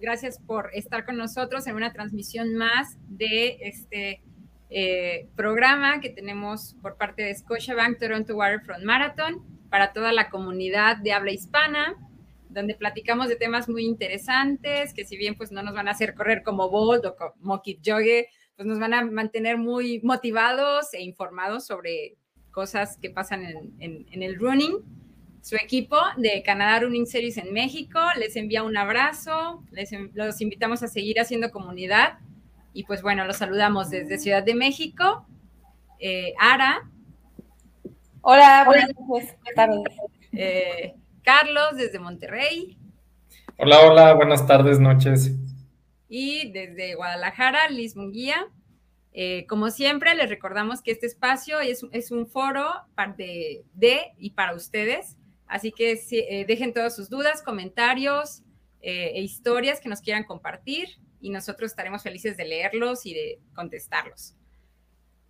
Gracias por estar con nosotros en una transmisión más de este eh, programa que tenemos por parte de Scotiabank Toronto Waterfront Marathon para toda la comunidad de habla hispana, donde platicamos de temas muy interesantes, que si bien pues no nos van a hacer correr como Bolt o como Kipchoge, pues nos van a mantener muy motivados e informados sobre cosas que pasan en, en el running su equipo de Canadá Running Series en México. Les envía un abrazo, les, los invitamos a seguir haciendo comunidad y pues bueno, los saludamos desde Ciudad de México. Eh, Ara. Hola, buenas tardes. Eh, Carlos desde Monterrey. Hola, hola, buenas tardes, noches. Y desde Guadalajara, Liz Munguía. Eh, como siempre, les recordamos que este espacio es, es un foro de y para ustedes. Así que eh, dejen todas sus dudas, comentarios eh, e historias que nos quieran compartir y nosotros estaremos felices de leerlos y de contestarlos.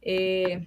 Eh,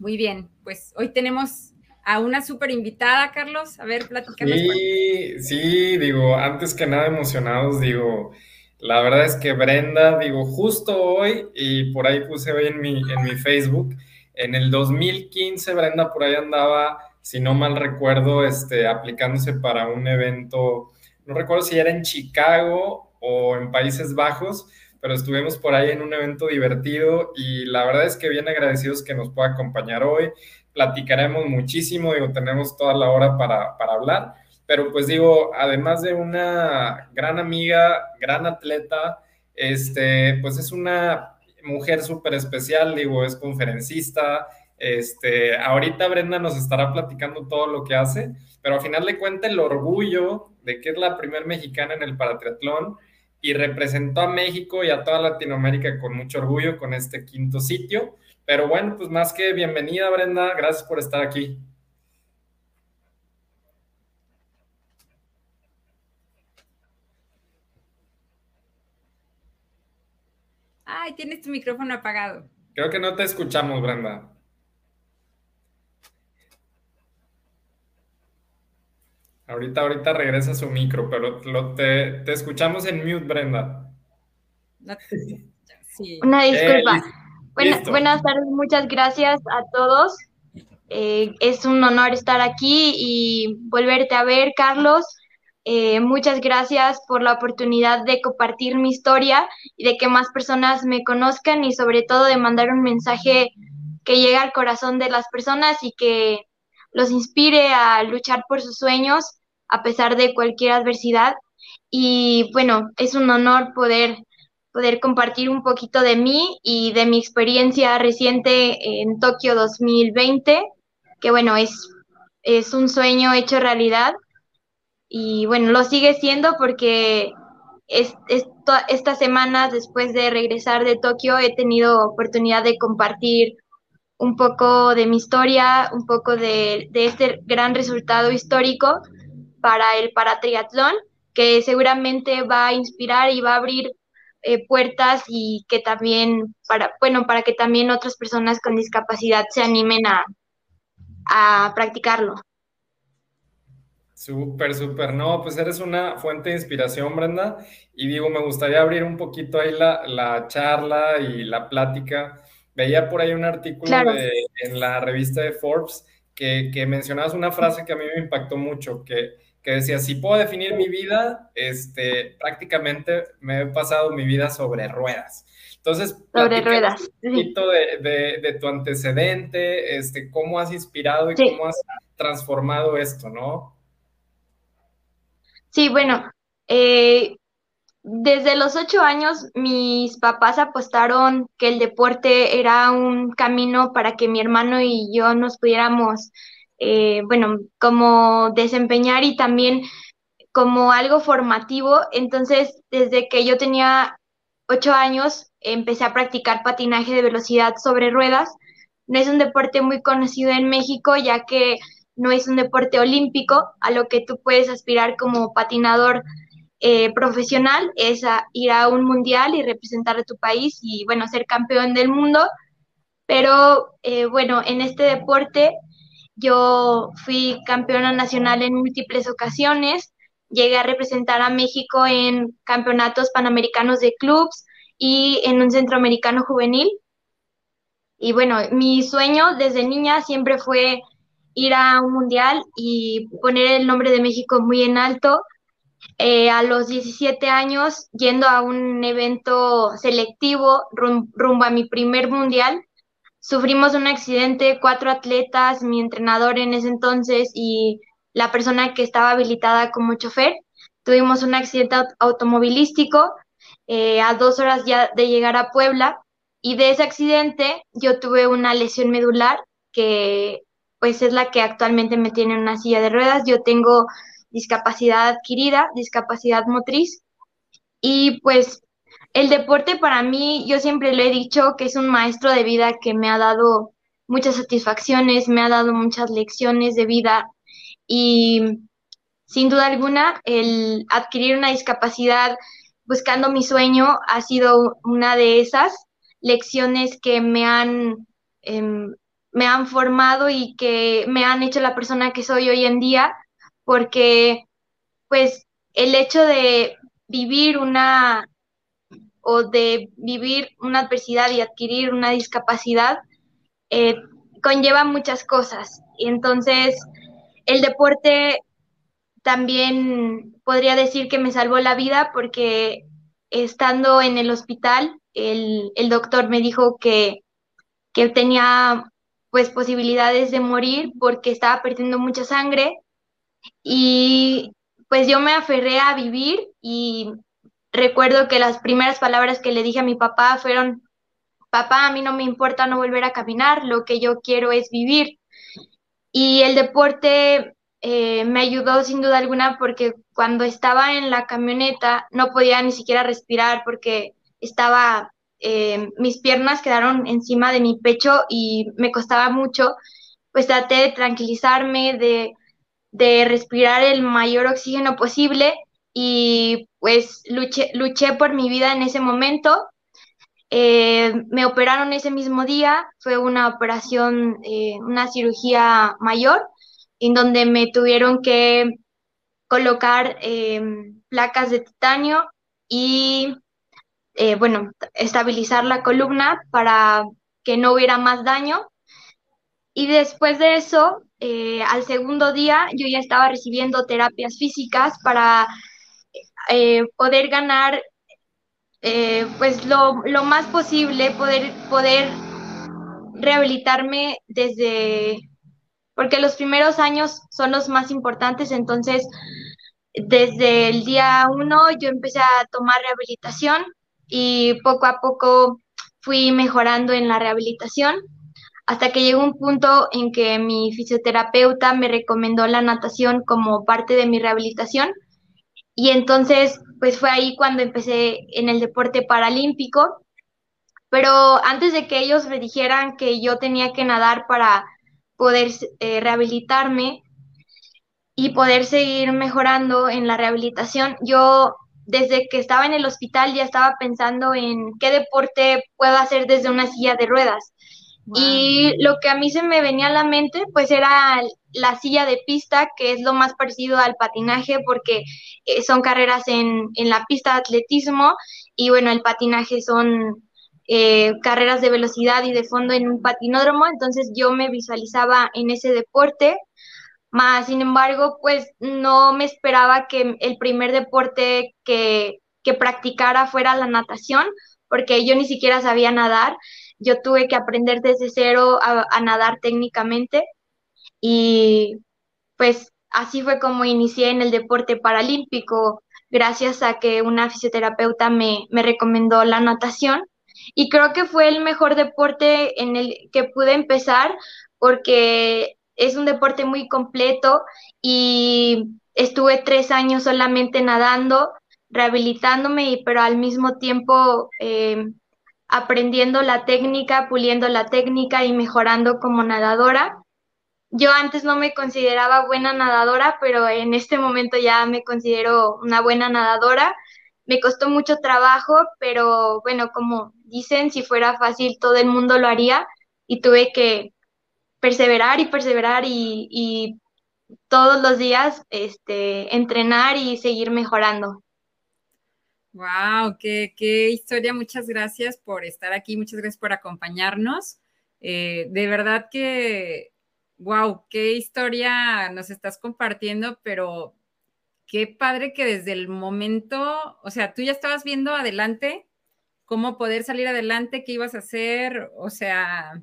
muy bien, pues hoy tenemos a una súper invitada, Carlos. A ver, platicamos. Sí, sí, digo, antes que nada emocionados, digo, la verdad es que Brenda, digo, justo hoy, y por ahí puse hoy en mi, en mi Facebook, en el 2015 Brenda por ahí andaba si no mal recuerdo, este, aplicándose para un evento, no recuerdo si era en Chicago o en Países Bajos, pero estuvimos por ahí en un evento divertido y la verdad es que bien agradecidos que nos pueda acompañar hoy. Platicaremos muchísimo, digo, tenemos toda la hora para, para hablar, pero pues digo, además de una gran amiga, gran atleta, este, pues es una mujer súper especial, digo, es conferencista, este, ahorita Brenda nos estará platicando todo lo que hace, pero al final le cuenta el orgullo de que es la primer mexicana en el paratriatlón y representó a México y a toda Latinoamérica con mucho orgullo con este quinto sitio. Pero bueno, pues más que bienvenida Brenda, gracias por estar aquí. Ay, tienes tu micrófono apagado. Creo que no te escuchamos, Brenda. Ahorita, ahorita regresa su micro, pero te, escuchamos en mute, Brenda. Una disculpa. buenas tardes, muchas gracias a todos. Eh, es un honor estar aquí y volverte a ver, Carlos. Eh, muchas gracias por la oportunidad de compartir mi historia y de que más personas me conozcan y sobre todo de mandar un mensaje que llegue al corazón de las personas y que los inspire a luchar por sus sueños a pesar de cualquier adversidad. Y bueno, es un honor poder, poder compartir un poquito de mí y de mi experiencia reciente en Tokio 2020, que bueno, es, es un sueño hecho realidad. Y bueno, lo sigue siendo porque es, estas semanas después de regresar de Tokio he tenido oportunidad de compartir un poco de mi historia, un poco de, este gran resultado histórico para el paratriatlón, que seguramente va a inspirar y va a abrir eh, puertas y que también, para, bueno, para que también otras personas con discapacidad se animen a, practicarlo. Súper, súper. No, pues eres una fuente de inspiración, Brenda. Y digo, me gustaría abrir un poquito ahí la, la charla y la plática Veía por ahí un artículo en la revista de Forbes que, que, mencionabas una frase que a mí me impactó mucho, que, que, decía, si puedo definir mi vida, este, prácticamente me he pasado mi vida sobre ruedas. Entonces, sobre ruedas. Un poquito de, de, tu antecedente, este, cómo has inspirado y cómo has transformado esto, ¿no? Sí, bueno, eh, desde los ocho años mis papás apostaron que el deporte era un camino para que mi hermano y yo nos pudiéramos, eh, bueno, como desempeñar y también como algo formativo. Entonces, desde que yo tenía ocho años, empecé a practicar patinaje de velocidad sobre ruedas. No es un deporte muy conocido en México, ya que no es un deporte olímpico a lo que tú puedes aspirar como patinador eh, profesional es ir a un mundial y representar a tu país y, bueno, ser campeón del mundo. Pero, eh, bueno, en este deporte yo fui campeona nacional en múltiples ocasiones. llegué a representar a México en campeonatos panamericanos de clubs y en un centroamericano juvenil. Y bueno, mi sueño desde niña siempre fue ir a un mundial y poner el nombre de México muy en alto. Eh, a los 17 años, yendo a un evento selectivo rumbo a mi primer mundial, sufrimos un accidente, cuatro atletas, mi entrenador en ese entonces y la persona que estaba habilitada como chofer. Tuvimos un accidente automovilístico eh, a dos horas ya de llegar a Puebla y de ese accidente yo tuve una lesión medular que pues es la que actualmente me tiene en una silla de ruedas. Yo tengo discapacidad adquirida, discapacidad motriz. Y pues el deporte para mí, yo siempre le he dicho que es un maestro de vida que me ha dado muchas satisfacciones, me ha dado muchas lecciones de vida. Y sin duda alguna el adquirir una discapacidad buscando mi sueño ha sido una de esas lecciones que me han, em, me han formado y que me han hecho la persona que soy hoy en día, porque pues el hecho de vivir una o de vivir una adversidad y adquirir una discapacidad eh, conlleva muchas cosas. Y entonces el deporte también podría decir que me salvó la vida porque estando en el hospital, el, doctor me dijo que, que tenía pues posibilidades de morir porque estaba perdiendo mucha sangre y pues yo me aferré a vivir y recuerdo que las primeras palabras que le dije a mi papá fueron, papá, a mí no me importa no volver a caminar, lo que yo quiero es vivir. Y el deporte eh, me ayudó sin duda alguna porque cuando estaba en la camioneta no podía ni siquiera respirar porque estaba, eh, mis piernas quedaron encima de mi pecho y me costaba mucho, pues traté de tranquilizarme, de, de respirar el mayor oxígeno posible y pues luché, luché por mi vida en ese momento. Eh, me operaron ese mismo día, fue una operación, eh, una cirugía mayor, en donde me tuvieron que colocar eh, placas de titanio y, bueno, estabilizar la columna para que no hubiera más daño. Y después de eso, al segundo día, yo ya estaba recibiendo terapias físicas para eh, poder ganar eh, pues lo, más posible, poder, poder rehabilitarme desde, porque los primeros años son los más importantes, entonces desde el día uno yo empecé a tomar rehabilitación y poco a poco fui mejorando en la rehabilitación hasta que llegó un punto en que mi fisioterapeuta me recomendó la natación como parte de mi rehabilitación y entonces, pues fue ahí cuando empecé en el deporte paralímpico. Pero antes de que ellos me dijeran que yo tenía que nadar para poder eh, rehabilitarme y poder seguir mejorando en la rehabilitación, yo desde que estaba en el hospital ya estaba pensando en qué deporte puedo hacer desde una silla de ruedas. Y lo que a mí se me venía a la mente, pues era la silla de pista, que es lo más parecido al patinaje, porque eh, son carreras en, en, la pista de atletismo y bueno, el patinaje son eh, carreras de velocidad y de fondo en un patinódromo, entonces yo me visualizaba en ese deporte. Más, sin embargo, pues no me esperaba que el primer deporte que, que practicara fuera la natación, porque yo ni siquiera sabía nadar yo tuve que aprender desde cero a, nadar técnicamente y pues así fue como inicié en el deporte paralímpico, gracias a que una fisioterapeuta me, me, recomendó la natación. Y creo que fue el mejor deporte en el que pude empezar porque es un deporte muy completo y estuve tres años solamente nadando, rehabilitándome, pero al mismo tiempo eh, aprendiendo la técnica, puliendo la técnica y mejorando como nadadora. Yo antes no me consideraba buena nadadora, pero en este momento ya me considero una buena nadadora. Me costó mucho trabajo, pero bueno, como dicen, si fuera fácil todo el mundo lo haría y tuve que perseverar y perseverar y, todos los días este, entrenar y seguir mejorando. Wow, qué, qué, historia. Muchas gracias por estar aquí, muchas gracias por acompañarnos. Eh, de verdad que, wow, qué historia nos estás compartiendo, pero qué padre que desde el momento, o sea, tú ya estabas viendo adelante cómo poder salir adelante, qué ibas a hacer, o sea...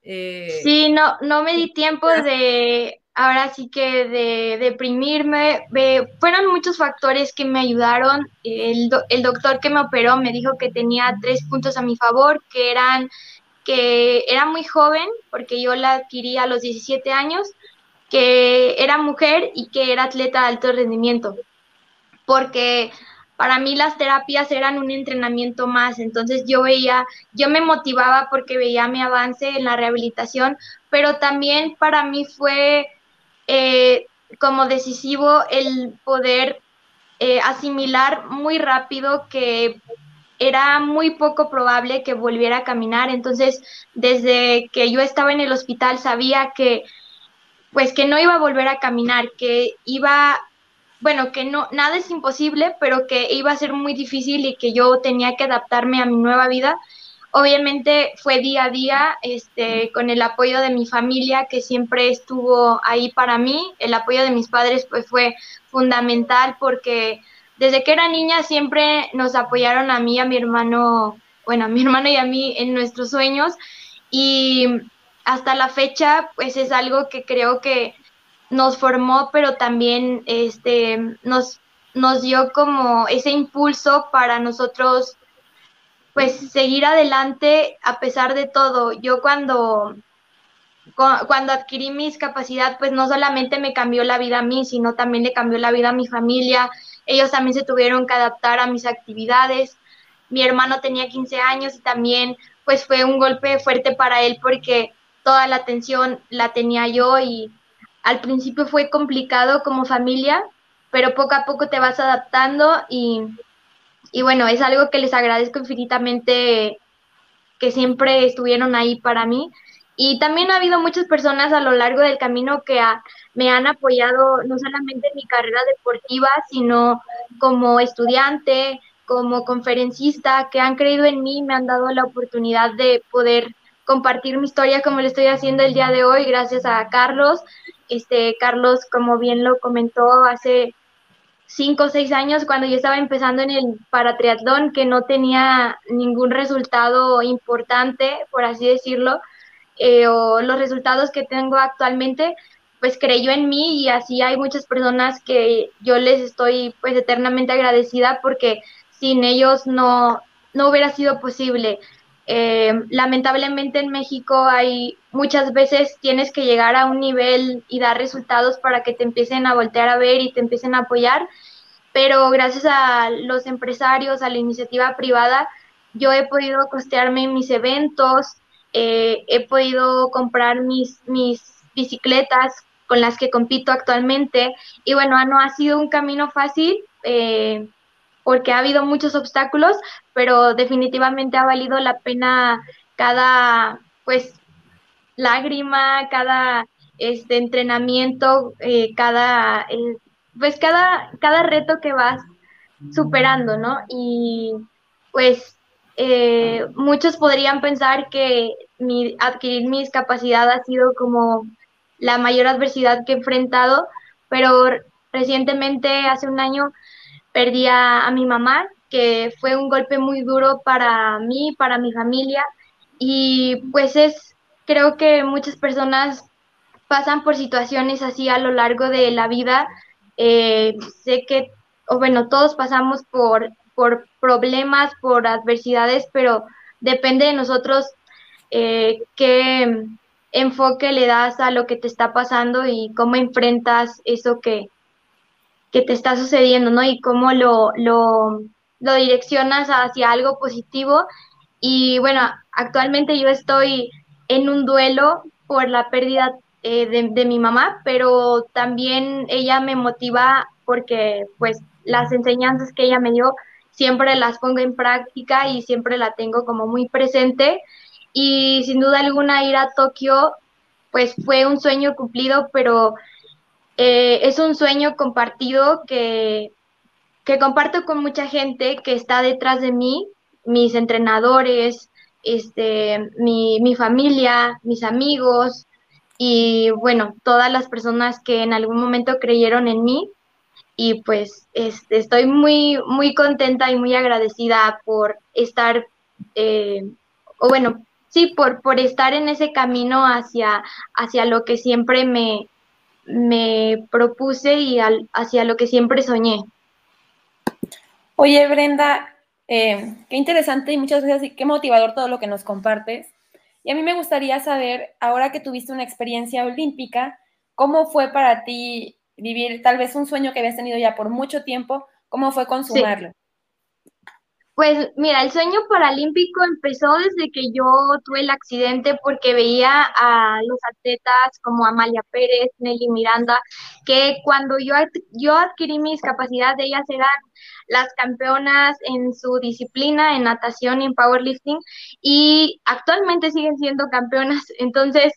Eh, sí, no, no me di tiempo de, ahora sí que de deprimirme. fueron muchos factores que me ayudaron. El, el, doctor que me operó me dijo que tenía tres puntos a mi favor, que eran que era muy joven, porque yo la adquirí a los 17 años, que era mujer y que era atleta de alto rendimiento. Porque para mí las terapias eran un entrenamiento más, entonces yo veía, yo me motivaba porque veía mi avance en la rehabilitación, pero también para mí fue eh, como decisivo el poder eh, asimilar muy rápido que era muy poco probable que volviera a caminar. Entonces, desde que yo estaba en el hospital sabía que pues que no iba a volver a caminar, que iba, bueno, que no, nada es imposible, pero que iba a ser muy difícil y que yo tenía que adaptarme a mi nueva vida. Obviamente fue día a día, este, con el apoyo de mi familia que siempre estuvo ahí para mí. El apoyo de mis padres pues fue fundamental porque desde que era niña siempre nos apoyaron a mí, a mi hermano, bueno, a mi hermano y a mí en nuestros sueños y hasta la fecha pues es algo que creo que nos formó, pero también este nos nos dio como ese impulso para nosotros pues seguir adelante a pesar de todo. Yo cuando, cuando adquirí mi discapacidad, pues no solamente me cambió la vida a mí, sino también le cambió la vida a mi familia. Ellos también se tuvieron que adaptar a mis actividades. Mi hermano tenía 15 años y también pues fue un golpe fuerte para él porque toda la atención la tenía yo y al principio fue complicado como familia, pero poco a poco te vas adaptando y y bueno, es algo que les agradezco infinitamente que siempre estuvieron ahí para mí. Y también ha habido muchas personas a lo largo del camino que me han apoyado no solamente en mi carrera deportiva, sino como estudiante, como conferencista, que han creído en mí, me han dado la oportunidad de poder compartir mi historia como lo estoy haciendo el día de hoy, gracias a Carlos. Este, Carlos, como bien lo comentó hace cinco o seis años cuando yo estaba empezando en el paratriatlón, que no tenía ningún resultado importante, por así decirlo, eh, o los resultados que tengo actualmente, pues creyó en mí y así hay muchas personas que yo les estoy pues eternamente agradecida porque sin ellos no, no hubiera sido posible. Eh, lamentablemente en México hay muchas veces tienes que llegar a un nivel y dar resultados para que te empiecen a voltear a ver y te empiecen a apoyar, pero gracias a los empresarios, a la iniciativa privada, yo he podido costearme mis eventos, eh, he podido comprar mis, bicicletas con las que compito actualmente y bueno, no ha sido un camino fácil. Eh, porque ha habido muchos obstáculos, pero definitivamente ha valido la pena cada, pues, lágrima, cada este entrenamiento, eh, cada, eh, pues, cada, cada reto que vas superando, ¿no? Y pues eh, muchos podrían pensar que mi, adquirir mi discapacidad ha sido como la mayor adversidad que he enfrentado, pero recientemente, hace un año, perdí a, mi mamá, que fue un golpe muy duro para mí, para mi familia, y pues es, creo que muchas personas pasan por situaciones así a lo largo de la vida. Eh, sé que, o bueno, todos pasamos por, por problemas, por adversidades, pero depende de nosotros eh, qué enfoque le das a lo que te está pasando y cómo enfrentas eso que, que te está sucediendo, ¿no? Y cómo lo, lo, lo direccionas hacia algo positivo. Y bueno, actualmente yo estoy en un duelo por la pérdida eh, de, de, mi mamá, pero también ella me motiva porque pues las enseñanzas que ella me dio siempre las pongo en práctica y siempre la tengo como muy presente. Y sin duda alguna ir a Tokio pues fue un sueño cumplido, pero eh, es un sueño compartido que, que comparto con mucha gente que está detrás de mí, mis entrenadores, este, mi, mi familia, mis amigos y bueno, todas las personas que en algún momento creyeron en mí. Y pues este, estoy muy, muy contenta y muy agradecida por estar, eh, o bueno, sí, por, por estar en ese camino hacia, hacia lo que siempre me, me propuse y hacia lo que siempre soñé. Oye, Brenda, eh, qué interesante y muchas gracias y qué motivador todo lo que nos compartes. Y a mí me gustaría saber, ahora que tuviste una experiencia olímpica, ¿cómo fue para ti vivir tal vez un sueño que habías tenido ya por mucho tiempo? ¿Cómo fue consumarlo? Pues mira, el sueño paralímpico empezó desde que yo tuve el accidente porque veía a los atletas como Amalia Pérez, Nelly Miranda, que cuando yo, yo adquirí mis capacidades, ellas eran las campeonas en su disciplina, en natación y en powerlifting, y actualmente siguen siendo campeonas. Entonces,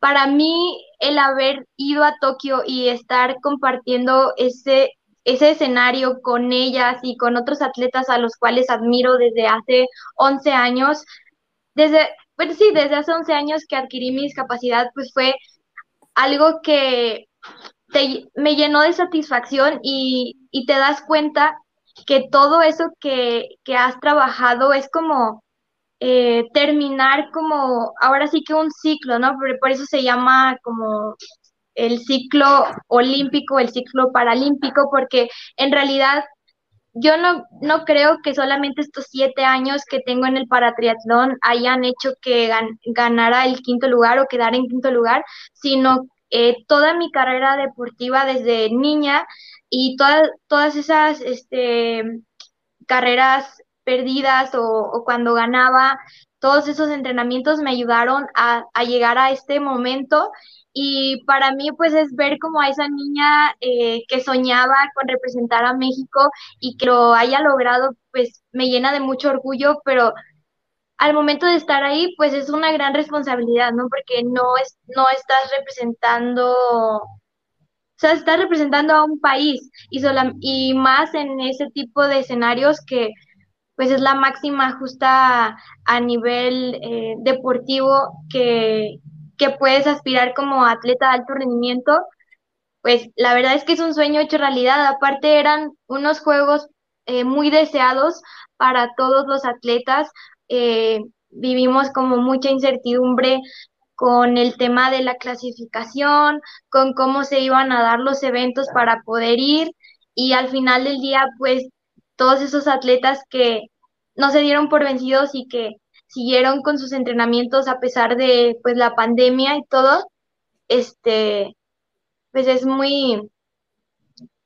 para mí, el haber ido a Tokio y estar compartiendo ese ese escenario con ellas y con otros atletas a los cuales admiro desde hace 11 años. Desde, pues sí, desde hace 11 años que adquirí mi discapacidad, pues fue algo que me llenó de satisfacción y, te das cuenta que todo eso que, has trabajado es como eh, terminar como, ahora sí que un ciclo, ¿no? por eso se llama como el ciclo olímpico, el ciclo paralímpico, porque en realidad yo no, no creo que solamente estos siete años que tengo en el paratriatlón hayan hecho que ganara el quinto lugar o quedara en quinto lugar, sino eh, toda mi carrera deportiva desde niña y todas todas esas este, carreras perdidas o, cuando ganaba, todos esos entrenamientos me ayudaron a llegar a este momento y para mí pues es ver como a esa niña eh, que soñaba con representar a México y que lo haya logrado pues me llena de mucho orgullo, pero al momento de estar ahí pues es una gran responsabilidad, ¿no? Porque no, es, no estás representando, o sea, estás representando a un país y, sola, y más en ese tipo de escenarios que pues es la máxima justa a nivel eh, deportivo que, que puedes aspirar como atleta de alto rendimiento, pues la verdad es que es un sueño hecho realidad. Aparte eran unos juegos eh, muy deseados para todos los atletas. Eh, vivimos como mucha incertidumbre con el tema de la clasificación, con cómo se iban a dar los eventos para poder ir y al final del día, pues todos esos atletas que no se dieron por vencidos y que siguieron con sus entrenamientos a pesar de pues la pandemia y todo, este, pues es muy,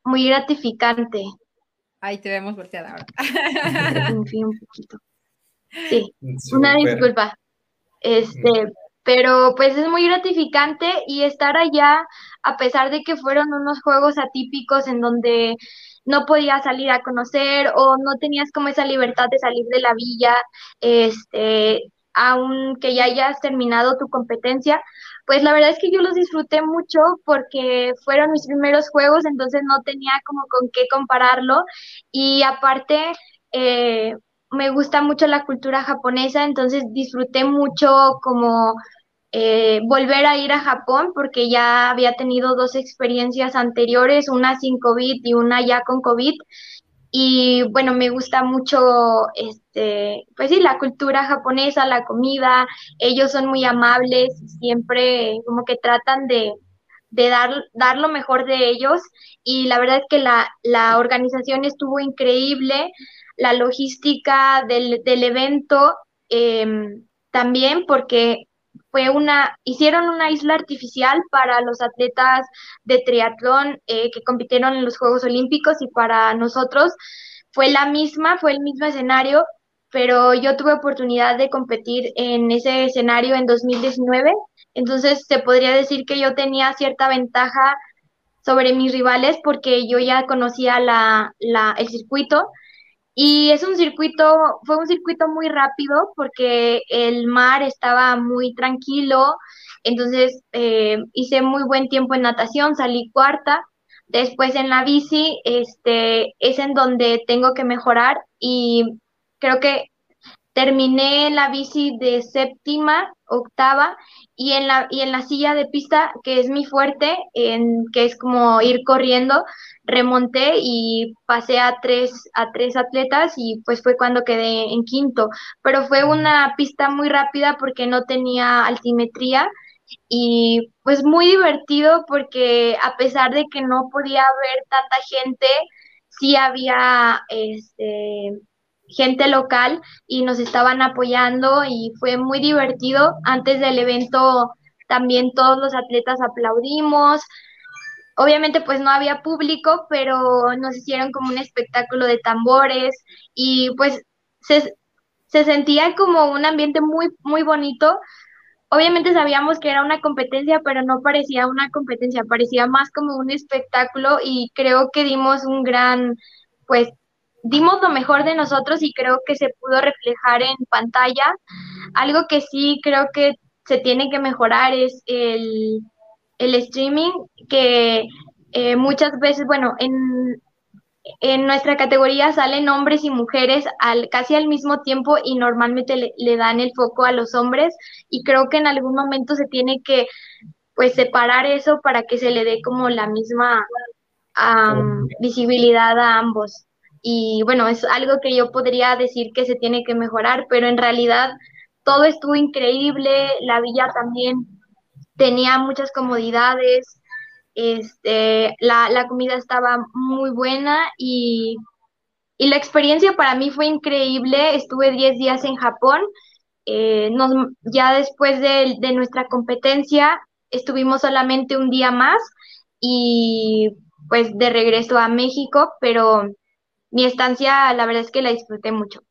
muy gratificante. Ahí te vemos volteada ahora. un poquito. Sí, una disculpa. Este, pero pues es muy gratificante y estar allá, a pesar de que fueron unos juegos atípicos en donde no podías salir a conocer o no tenías como esa libertad de salir de la villa, este, aunque ya hayas terminado tu competencia, pues la verdad es que yo los disfruté mucho porque fueron mis primeros juegos, entonces no tenía como con qué compararlo. Y aparte eh, me gusta mucho la cultura japonesa, entonces disfruté mucho como eh, volver a ir a Japón porque ya había tenido dos experiencias anteriores, una sin COVID y una ya con COVID. Y bueno, me gusta mucho, este, pues sí, la cultura japonesa, la comida, ellos son muy amables, siempre como que tratan de, dar, dar lo mejor de ellos. Y la verdad es que la, la organización estuvo increíble, la logística del, del evento em, también porque fue una, hicieron una isla artificial para los atletas de triatlón eh, que compitieron en los Juegos Olímpicos y para nosotros fue la misma, fue el mismo escenario, pero yo tuve oportunidad de competir en ese escenario en 2019, entonces se podría decir que yo tenía cierta ventaja sobre mis rivales porque yo ya conocía la, la, el circuito Y es un circuito, fue un circuito muy rápido porque el mar estaba muy tranquilo, entonces eh, hice muy buen tiempo en natación, salí cuarta. Después en la bici, este, es en donde tengo que mejorar y creo que terminé la bici de séptima, octava y en la y en la silla de pista que es mi fuerte, en que es como ir corriendo, remonté y pasé a tres, a tres atletas y pues fue cuando quedé en quinto. Pero fue una pista muy rápida porque no tenía altimetría y pues muy divertido porque a pesar de que no podía ver tanta gente, sí había este, gente local y nos estaban apoyando y fue muy divertido. Antes del evento también todos los atletas aplaudimos, Obviamente pues no había público, pero nos hicieron como un espectáculo de tambores y pues se, sentía como un ambiente muy, muy bonito. Obviamente sabíamos que era una competencia, pero no parecía una competencia, parecía más como un espectáculo y creo que dimos un gran, pues dimos lo mejor de nosotros y creo que se pudo reflejar en pantalla. Algo que sí creo que se tiene que mejorar es el, el streaming que eh, muchas veces, bueno, en, en nuestra categoría salen hombres y mujeres al, casi al mismo tiempo y normalmente le, dan el foco a los hombres y creo que en algún momento se tiene que pues separar eso para que se le dé como la misma visibilidad a ambos. Y bueno, es algo que yo podría decir que se tiene que mejorar, pero en realidad todo estuvo increíble, la villa también tenía muchas comodidades, este, la, la comida estaba muy buena y, y, la experiencia para mí fue increíble. Estuve 10 días en Japón. Eh, ya después de, de nuestra competencia estuvimos solamente un día más y pues de regreso a México, pero mi estancia la verdad es que la disfruté mucho.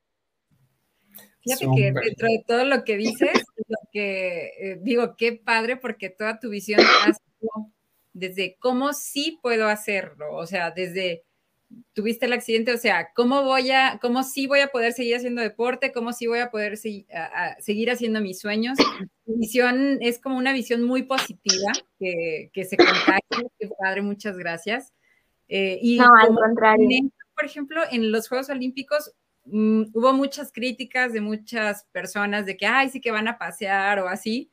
Fíjate que dentro de todo lo que dices, lo que eh, digo, qué padre, porque toda tu visión ha sido desde cómo sí puedo hacerlo, o sea, desde tuviste el accidente, o sea, cómo voy a, cómo sí voy a poder seguir haciendo deporte, cómo sí voy a poder seguir haciendo mis sueños. Mi visión es como una visión muy positiva que, que se contagia, qué padre, muchas gracias. Eh, y no, al contrario. Por ejemplo, en los Juegos Olímpicos Mm, hubo muchas críticas de muchas personas de que, ay, sí que van a pasear o así,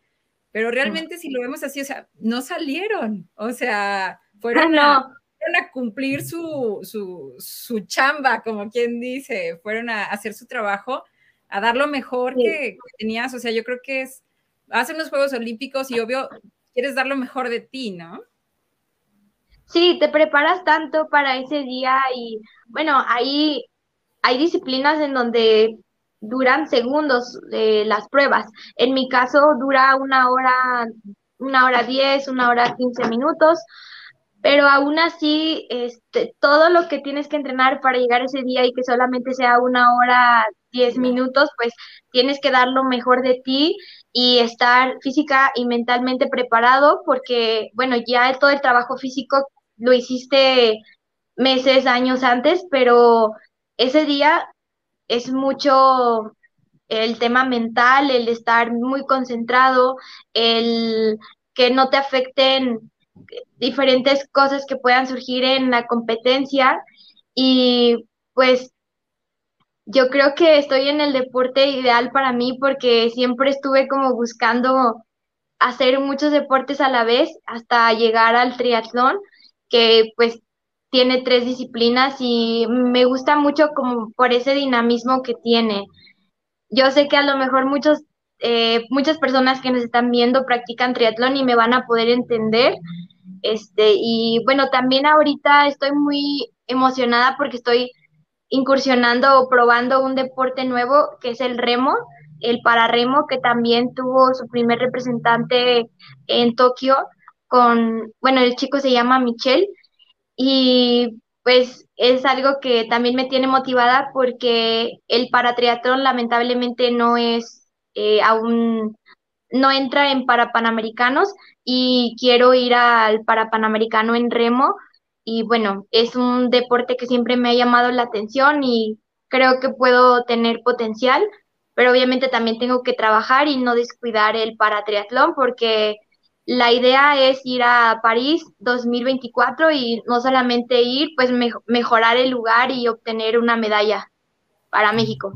pero realmente si lo vemos así, o sea, no salieron, o sea, fueron, a, a, cumplir su, su, su, chamba, como quien dice, fueron a hacer su trabajo, a dar lo mejor que, tenías, o sea, yo creo que es, hacen los Juegos Olímpicos y obvio, quieres dar lo mejor de ti, ¿no? Sí, te preparas tanto para ese día y bueno, hay disciplinas en donde duran segundos eh, las pruebas. En mi caso dura una hora, una hora diez, una hora quince minutos, pero aún así, este, todo lo que tienes que entrenar para llegar ese día y que solamente sea una hora diez minutos, pues tienes que dar lo mejor de ti y estar física y mentalmente preparado porque, bueno, ya todo el trabajo físico lo hiciste meses, años antes, pero ese día es mucho el tema mental, el estar muy concentrado, el que no te afecten diferentes cosas que puedan surgir en la competencia. Y pues yo creo que estoy en el deporte ideal para mí porque siempre estuve como buscando hacer muchos deportes a la vez hasta llegar al triatlón, que pues tiene tres disciplinas y me gusta mucho como por ese dinamismo que tiene. Yo sé que a lo mejor muchos, eh, muchas personas que nos están viendo practican triatlón y me van a poder entender. Este, y bueno, también ahorita estoy muy emocionada porque estoy incursionando o probando un deporte nuevo que es el remo, el pararremo, que también tuvo su primer representante en Tokio con, bueno, el chico se llama Michelle y pues es algo que también me tiene motivada porque el paratriatlón lamentablemente no es eh, aún no entra en parapanamericanos y quiero ir al parapanamericano en remo y bueno, es un deporte que siempre me ha llamado la atención y creo que puedo tener potencial, pero obviamente también tengo que trabajar y no descuidar el paratriatlón porque la idea es ir a París 2024 y no solamente ir, pues mejorar el lugar y obtener una medalla para México.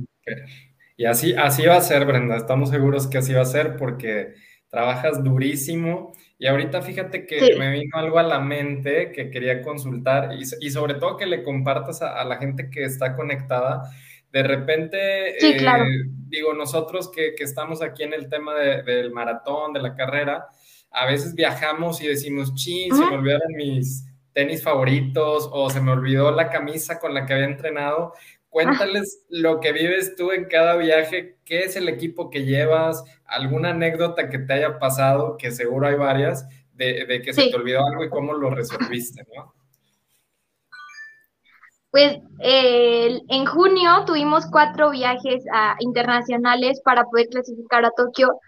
Y así, así va a ser, Brenda. Estamos seguros que así va a ser porque trabajas durísimo. Y ahorita fíjate que me vino algo a la mente que quería consultar y, y sobre todo que le compartas a, la gente que está conectada. De repente, sí, claro. Eh, digo, nosotros que, que, estamos aquí en el tema del maratón, de la carrera, a veces viajamos y decimos, chin, se me olvidaron mis tenis favoritos o se me olvidó la camisa con la que había entrenado. Cuéntales lo que vives tú en cada viaje, qué es el equipo que llevas, alguna anécdota que te haya pasado, que seguro hay varias, de, que se te olvidó algo y cómo lo resolviste, ¿no? Pues en junio tuvimos cuatro viajes ah, internacionales para poder clasificar a Tokio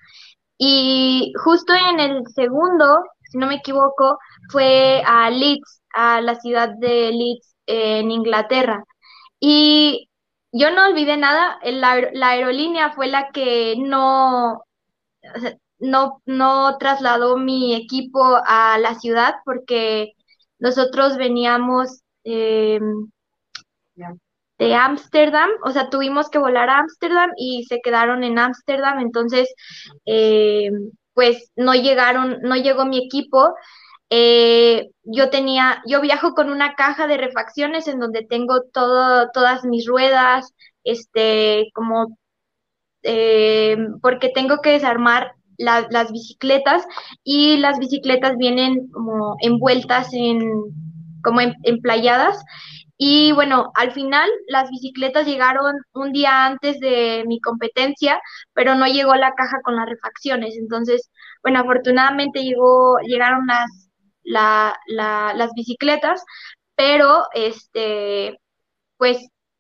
y justo en el segundo, si no me equivoco, fue a Leeds, a la ciudad de Leeds en Inglaterra. Y yo no olvidé nada, la, la aerolínea fue la que no, no, no trasladó mi equipo a la ciudad porque nosotros veníamos eh, de Ámsterdam, o sea, tuvimos que volar a Ámsterdam y se quedaron en Ámsterdam, entonces, eh, pues no llegaron, no llegó mi equipo. Eh, yo tenía, yo viajo con una caja de refacciones en donde tengo todo, todas mis ruedas, este, como, eh, porque tengo que desarmar las bicicletas y las bicicletas vienen como envueltas en, como emplayadas y bueno, al final las bicicletas llegaron un día antes de mi competencia, pero no llegó la caja con las refacciones. Entonces, bueno, afortunadamente llegó, llegaron las, las bicicletas, pero este, pues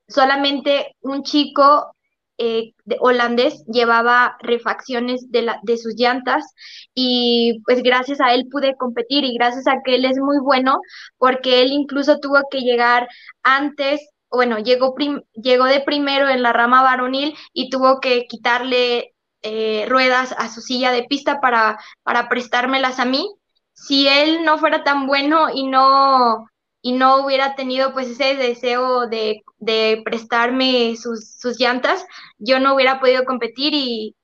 solamente un chico eh, holandés llevaba refacciones de, sus llantas y pues gracias a él pude competir y gracias a que él es muy bueno porque él incluso tuvo que llegar antes, bueno, llegó, llegó de primero en la rama varonil y tuvo que quitarle eh, ruedas a su silla de pista para, para prestármelas a mí. Si él no fuera tan bueno y no y no hubiera tenido pues ese deseo de, prestarme sus, llantas, yo no hubiera podido competir y,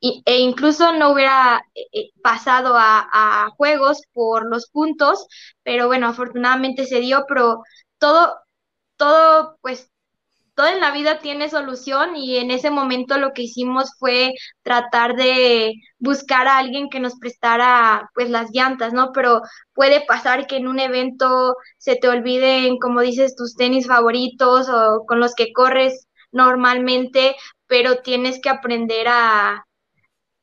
e incluso no hubiera eh, pasado a, a, juegos por los puntos, pero bueno, afortunadamente se dio, pero todo, todo pues todo en la vida tiene solución y en ese momento lo que hicimos fue tratar de buscar a alguien que nos prestara pues las llantas, ¿no? Pero puede pasar que en un evento se te olviden, como dices, tus tenis favoritos o con los que corres normalmente, pero tienes que aprender a,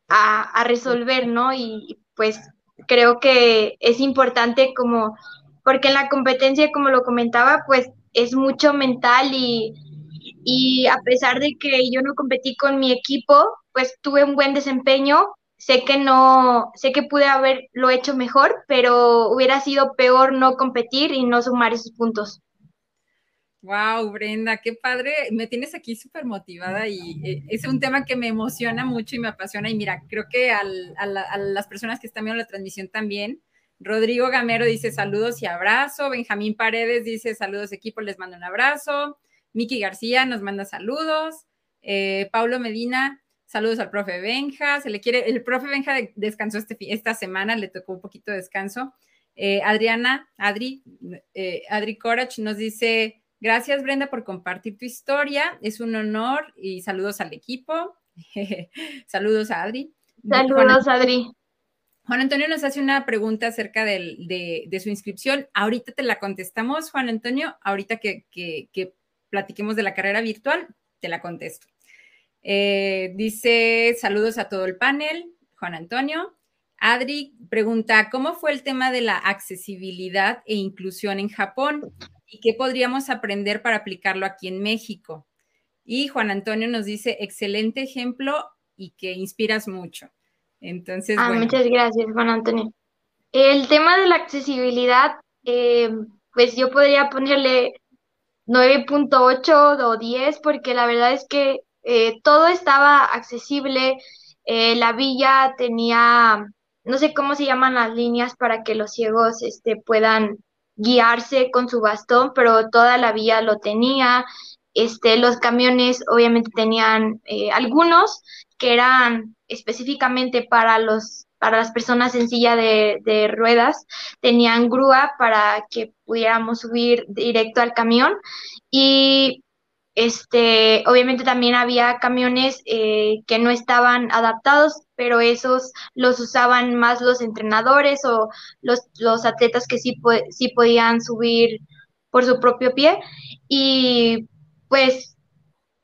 a, resolver, ¿no? Y pues creo que es importante como, porque en la competencia, como lo comentaba, pues es mucho mental y y a pesar de que yo no competí con mi equipo, pues tuve un buen desempeño. Sé que no, sé que pude haberlo hecho mejor, pero hubiera sido peor no competir y no sumar esos puntos. Wow, Brenda, qué padre. Me tienes aquí súper motivada y eh, es un tema que me emociona mucho y me apasiona. Y mira, creo que a, a, las personas que están viendo la transmisión también. Rodrigo Gamero dice saludos y abrazo. Benjamín Paredes dice saludos equipo, les mando un abrazo. Miki García nos manda saludos. Eh, Paulo Medina, saludos al profe Benja. Se le quiere, el profe Benja descansó este, esta semana, le tocó un poquito de descanso. Eh, Adriana, Adri, eh, Adri Corach nos dice, gracias Brenda por compartir tu historia, es un honor y saludos al equipo. saludos a Adri. Saludos, Adri. Juan Antonio nos hace una pregunta acerca de, su inscripción. Ahorita te la contestamos, Juan Antonio, ahorita que, que, que platiquemos de la carrera virtual, te la contesto. Eh, dice, saludos a todo el panel, Juan Antonio. Adri pregunta, ¿cómo fue el tema de la accesibilidad e inclusión en Japón? ¿Y qué podríamos aprender para aplicarlo aquí en México? Y Juan Antonio nos dice, excelente ejemplo y que inspiras mucho. Entonces, ah, Muchas gracias, Juan Antonio. El tema de la accesibilidad, eh, pues yo podría ponerle 9.8 o 10, porque la verdad es que eh, todo estaba accesible. Eh, la villa tenía, no sé cómo se llaman las líneas para que los ciegos este, puedan guiarse con su bastón, pero toda la vía lo tenía. Este, los camiones obviamente tenían eh, algunos que eran específicamente para los para las personas en silla de, ruedas, tenían grúa para que pudiéramos subir directo al camión y este, obviamente también había camiones eh, que no estaban adaptados, pero esos los usaban más los entrenadores o los, los atletas que sí, sí podían subir por su propio pie. Y pues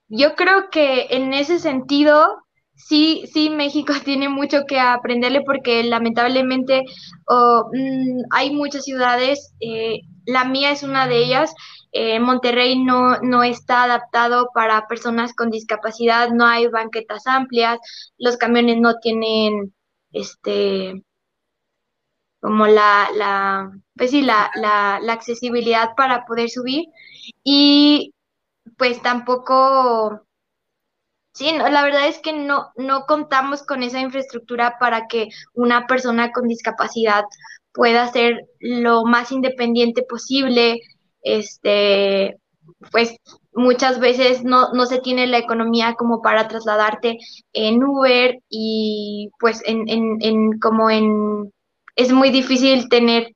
yo creo que en ese sentido, sí, sí, México tiene mucho que aprenderle porque lamentablemente mm, hay muchas ciudades, eh, la mía es una de ellas, eh, Monterrey no, no está adaptado para personas con discapacidad, no hay banquetas amplias, los camiones no tienen este como la, la pues sí, la, la, la accesibilidad para poder subir y pues tampoco Sí, la verdad es que no, no contamos con esa infraestructura para que una persona con discapacidad pueda ser lo más independiente posible, este, pues muchas veces no, no se tiene la economía como para trasladarte en Uber y pues en, en, en como en, es muy difícil tener,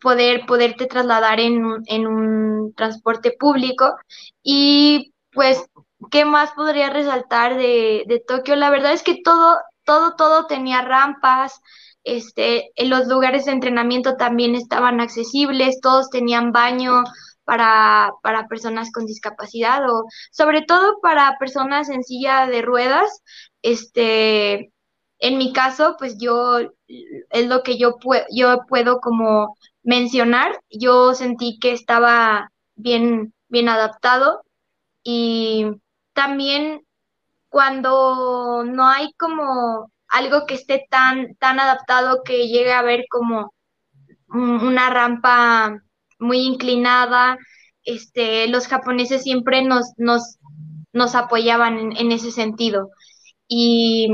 poder, poderte trasladar en, en un transporte público. Y pues, ¿qué más podría resaltar de, de Tokio? La verdad es que todo, todo, todo tenía rampas, este, en los lugares de entrenamiento también estaban accesibles, todos tenían baño para, para personas con discapacidad o sobre todo para personas en silla de ruedas. Este, en mi caso, pues yo es lo que yo, yo puedo como mencionar. Yo sentí que estaba bien, bien adaptado y también cuando no hay como algo que esté tan, tan adaptado que llegue a ver como una rampa muy inclinada. Este, los japoneses siempre nos, nos, nos apoyaban en, ese sentido. Y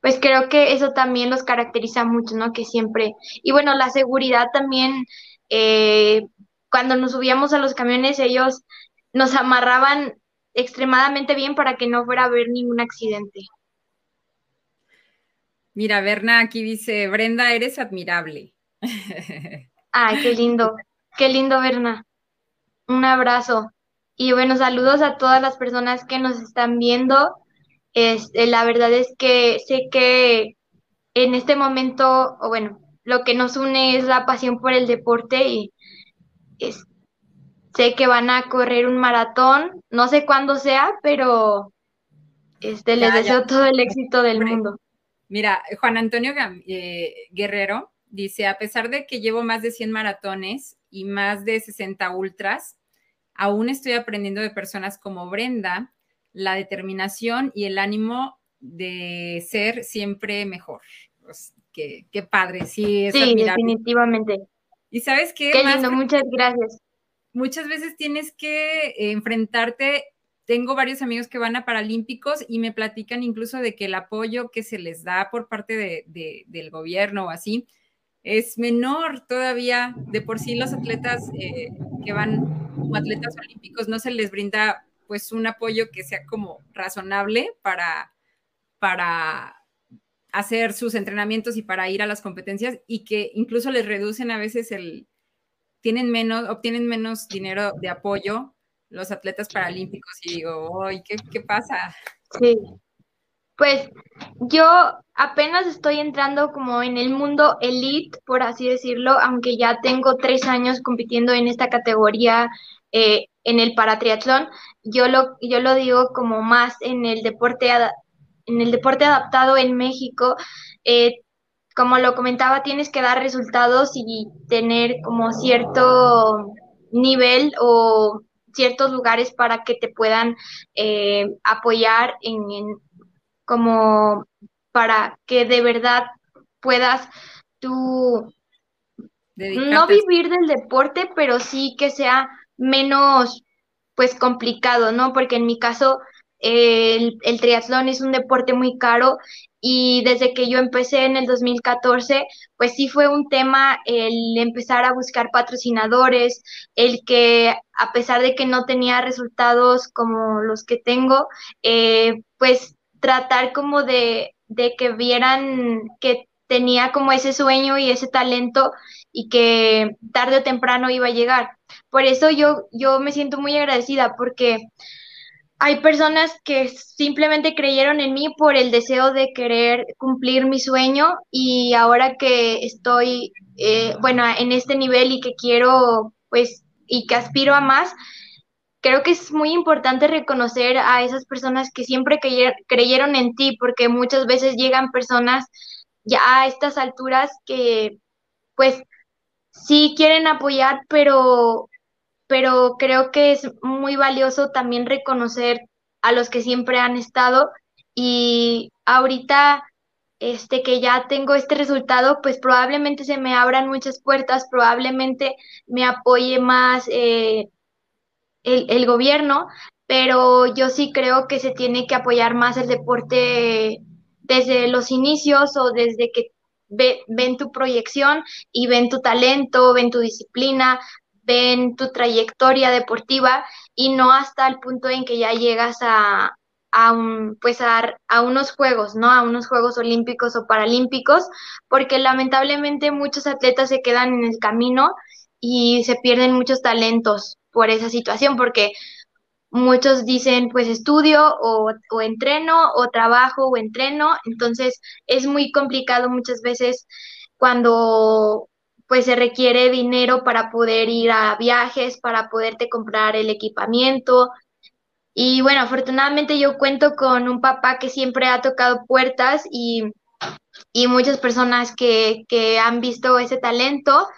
pues creo que eso también los caracteriza mucho, ¿no? Que siempre, y bueno, la seguridad también, eh, cuando nos subíamos a los camiones, ellos nos amarraban extremadamente bien para que no fuera a haber ningún accidente. Mira, Berna aquí dice, Brenda, eres admirable. Ay, qué lindo, qué lindo, Berna. Un abrazo. Y bueno, saludos a todas las personas que nos están viendo. Este, la verdad es que sé que en este momento, o bueno, lo que nos une es la pasión por el deporte y sé que van a correr un maratón, no sé cuándo sea, pero este, les deseo todo el éxito del mundo. Mira, Juan Antonio eh, Guerrero dice, a pesar de que llevo más de 100 maratones y más de 60 ultras, aún estoy aprendiendo de personas como Brenda la determinación y el ánimo de ser siempre mejor. Pues, qué, padre, sí, es Sí, definitivamente. Y sabes qué? Qué lindo, muchas gracias. Muchas veces tienes que enfrentarte tengo varios amigos que van a Paralímpicos y me platican incluso de que el apoyo que se les da por parte de, del gobierno o así es menor todavía. De por sí los atletas eh, que van como atletas olímpicos no se les brinda pues un apoyo que sea como razonable para, para hacer sus entrenamientos y para ir a las competencias y que incluso les reducen a veces el, tienen menos, obtienen menos dinero de apoyo los atletas paralímpicos y digo, ¡ay, qué, qué pasa! Sí, pues yo apenas estoy entrando como en el mundo elite, por así decirlo, aunque ya tengo tres años compitiendo en esta categoría eh, en el paratriatlón. Yo lo, yo lo digo como más en el deporte, en el deporte adaptado en México. Eh, como lo comentaba, tienes que dar resultados y tener como cierto nivel o ciertos lugares para que te puedan eh, apoyar en, como para que de verdad puedas tú no vivir del deporte, pero sí que sea menos pues complicado, ¿no? Porque en mi caso el, el, triatlón es un deporte muy caro y desde que yo empecé en el 2014, pues sí fue un tema el empezar a buscar patrocinadores, el que a pesar de que no tenía resultados como los que tengo, eh, pues tratar como de, de que vieran que tenía como ese sueño y ese talento y que tarde o temprano iba a llegar. Por eso yo, yo me siento muy agradecida porque hay personas que simplemente creyeron en mí por el deseo de querer cumplir mi sueño y ahora que estoy, eh, bueno, en este nivel y que quiero, pues, y que aspiro a más, creo que es muy importante reconocer a esas personas que siempre creyeron en ti, porque muchas veces llegan personas ya a estas alturas que, pues, sí quieren apoyar, pero pero creo que es muy valioso también reconocer a los que siempre han estado y ahorita este que ya tengo este resultado, pues probablemente se me abran muchas puertas, probablemente me apoye más eh, el, el, gobierno, pero yo sí creo que se tiene que apoyar más el deporte desde los inicios o desde que ven tu proyección y ven tu talento, ven tu disciplina, ven tu trayectoria deportiva y no hasta el punto en que ya llegas a, a, un, pues a, unos juegos, ¿no? A unos Juegos Olímpicos o Paralímpicos, porque lamentablemente muchos atletas se quedan en el camino y se pierden muchos talentos por esa situación, porque muchos dicen pues estudio o, o entreno o trabajo o entreno, entonces es muy complicado muchas veces cuando pues se requiere dinero para poder ir a viajes, para poderte comprar el equipamiento. Y bueno, afortunadamente yo cuento con un papá que siempre ha tocado puertas y, y muchas personas que, que han visto ese talento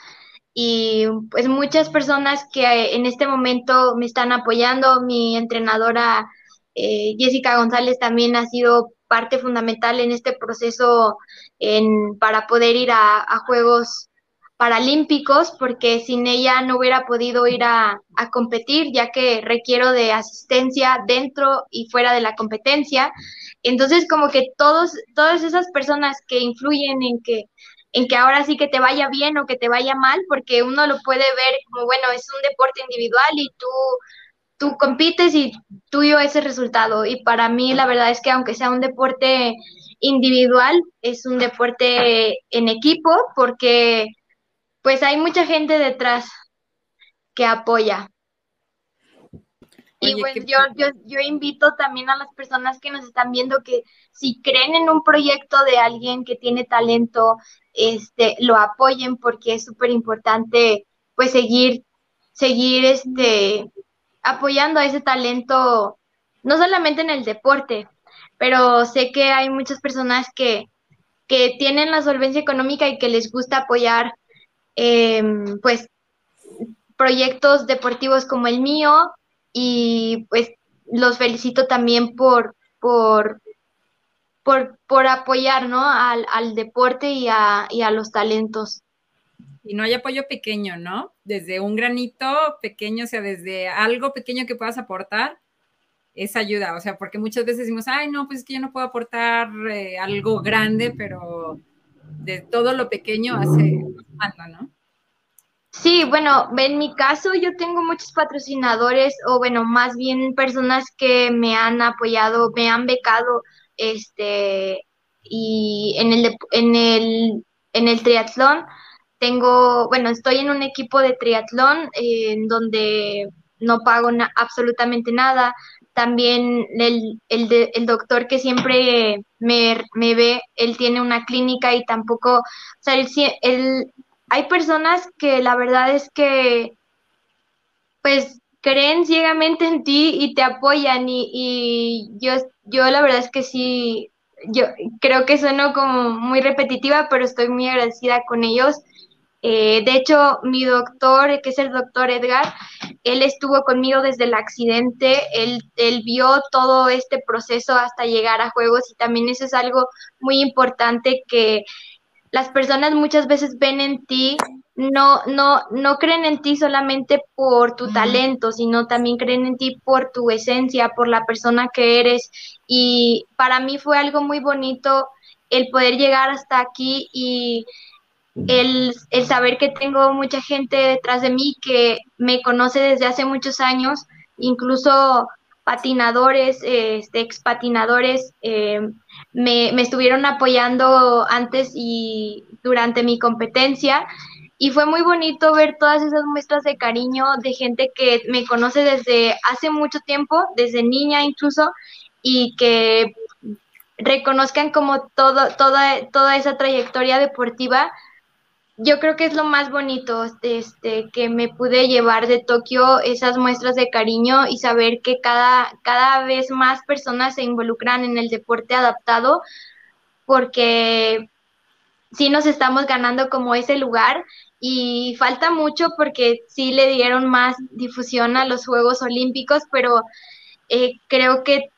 y pues muchas personas que en este momento me están apoyando. Mi entrenadora eh, Jessica González también ha sido parte fundamental en este proceso en, para poder ir a Juegos paralímpicos porque sin ella no hubiera podido ir a, competir ya que requiero de asistencia dentro y fuera de la competencia. Entonces como que todos, todas esas personas que influyen en que, en que ahora sí que te vaya bien o que te vaya mal, porque uno lo puede ver como, bueno, es un deporte individual y tú, tú compites y tuyo ese resultado. Y para mí la verdad es que aunque sea un deporte individual, es un deporte en equipo porque pues hay mucha gente detrás que apoya. y pues yo, yo, yo invito también a las personas que nos están viendo que si creen en un proyecto de alguien que tiene talento, este, lo apoyen porque es súper importante pues seguir, seguir este, apoyando a ese talento, no solamente en el deporte, pero sé que hay muchas personas que, que tienen la solvencia económica y que les gusta apoyar Em, pues proyectos deportivos como el mío y pues los felicito también por, por, por, por apoyar ¿no? al, al deporte y a, y a los talentos. Y no hay apoyo pequeño, ¿no? Desde un granito pequeño, o sea, desde algo pequeño que puedas aportar, esa ayuda, o sea, porque muchas veces decimos, ay, no, pues es que yo no puedo aportar eh, algo grande, pero de todo lo pequeño hace falta, ¿no? Sí, bueno, en mi caso yo tengo muchos patrocinadores o bueno, más bien personas que me han apoyado, me han becado este y en el en el en el triatlón tengo, bueno, estoy en un equipo de triatlón en donde no pago absolutamente nada. También el, el, el doctor que siempre me, me, ve, él tiene una clínica y tampoco, o sea, él, hay personas que la verdad es que, pues, creen ciegamente en ti y te apoyan y, y yo, yo la verdad es que sí, yo creo que sueno como muy repetitiva, pero estoy muy agradecida con ellos eh, de hecho, mi doctor, que es el doctor Edgar, él estuvo conmigo desde el accidente, él, él, vio todo este proceso hasta llegar a juegos y también eso es algo muy importante que, las personas muchas veces ven en ti, no, no, no creen en ti solamente por tu talento, sino también creen en ti por tu esencia, por la persona que eres. Y para mí fue algo muy bonito el poder llegar hasta aquí y el, el saber que tengo mucha gente detrás de mí que me conoce desde hace muchos años, incluso patinadores, este, expatinadores, eh, me, me, estuvieron apoyando antes y durante mi competencia. Y fue muy bonito ver todas esas muestras de cariño de gente que me conoce desde hace mucho tiempo, desde niña incluso, y que reconozcan como toda, toda esa trayectoria deportiva yo creo que es lo más bonito este, que me pude llevar de Tokio, esas muestras de cariño y saber que cada, cada vez más personas se involucran en el deporte adaptado, porque sí nos estamos ganando como ese lugar y falta mucho porque sí le dieron más difusión a los Juegos Olímpicos, pero eh, creo que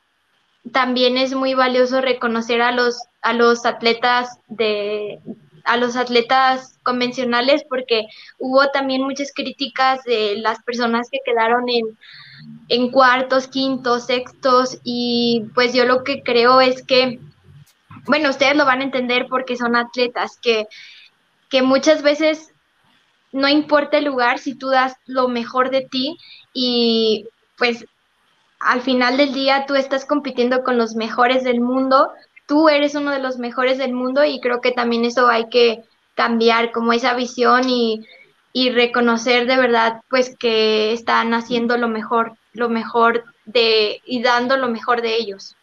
también es muy valioso reconocer a los, a los atletas de, a los atletas convencionales porque hubo también muchas críticas de las personas que quedaron en, en cuartos, quintos, sextos y pues yo lo que creo es que, bueno, ustedes lo van a entender porque son atletas, que, que muchas veces no importa el lugar si tú das lo mejor de ti y pues al final del día tú estás compitiendo con los mejores del mundo tú eres uno de los mejores del mundo y creo que también eso hay que cambiar como esa visión y, reconocer de verdad pues que están haciendo lo mejor, lo mejor de y dando lo mejor de ellos.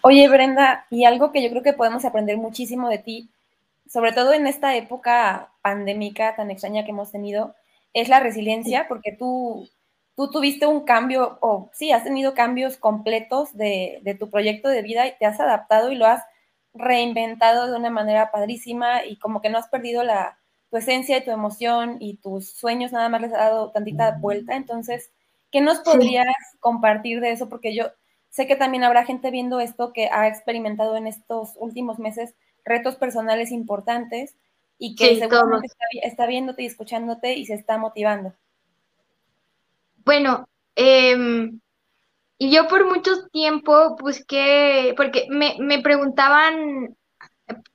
Oye, Brenda, y algo que yo creo que podemos aprender muchísimo de ti, sobre todo en esta época pandémica tan extraña que hemos tenido, es la resiliencia, porque tú tú tuviste un cambio, o sí, has tenido cambios completos de, tu proyecto de vida y te has adaptado y lo has reinventado de una manera padrísima y como que no has perdido la, tu esencia y tu emoción y tus sueños, nada más les ha dado tantita vuelta. Entonces, ¿qué nos podrías compartir de eso? Porque yo sé que también habrá gente viendo esto que ha experimentado en estos últimos meses retos personales importantes y que seguramente está, está viéndote y escuchándote y se está motivando. Bueno, em, y yo por mucho tiempo busqué, porque me, me preguntaban,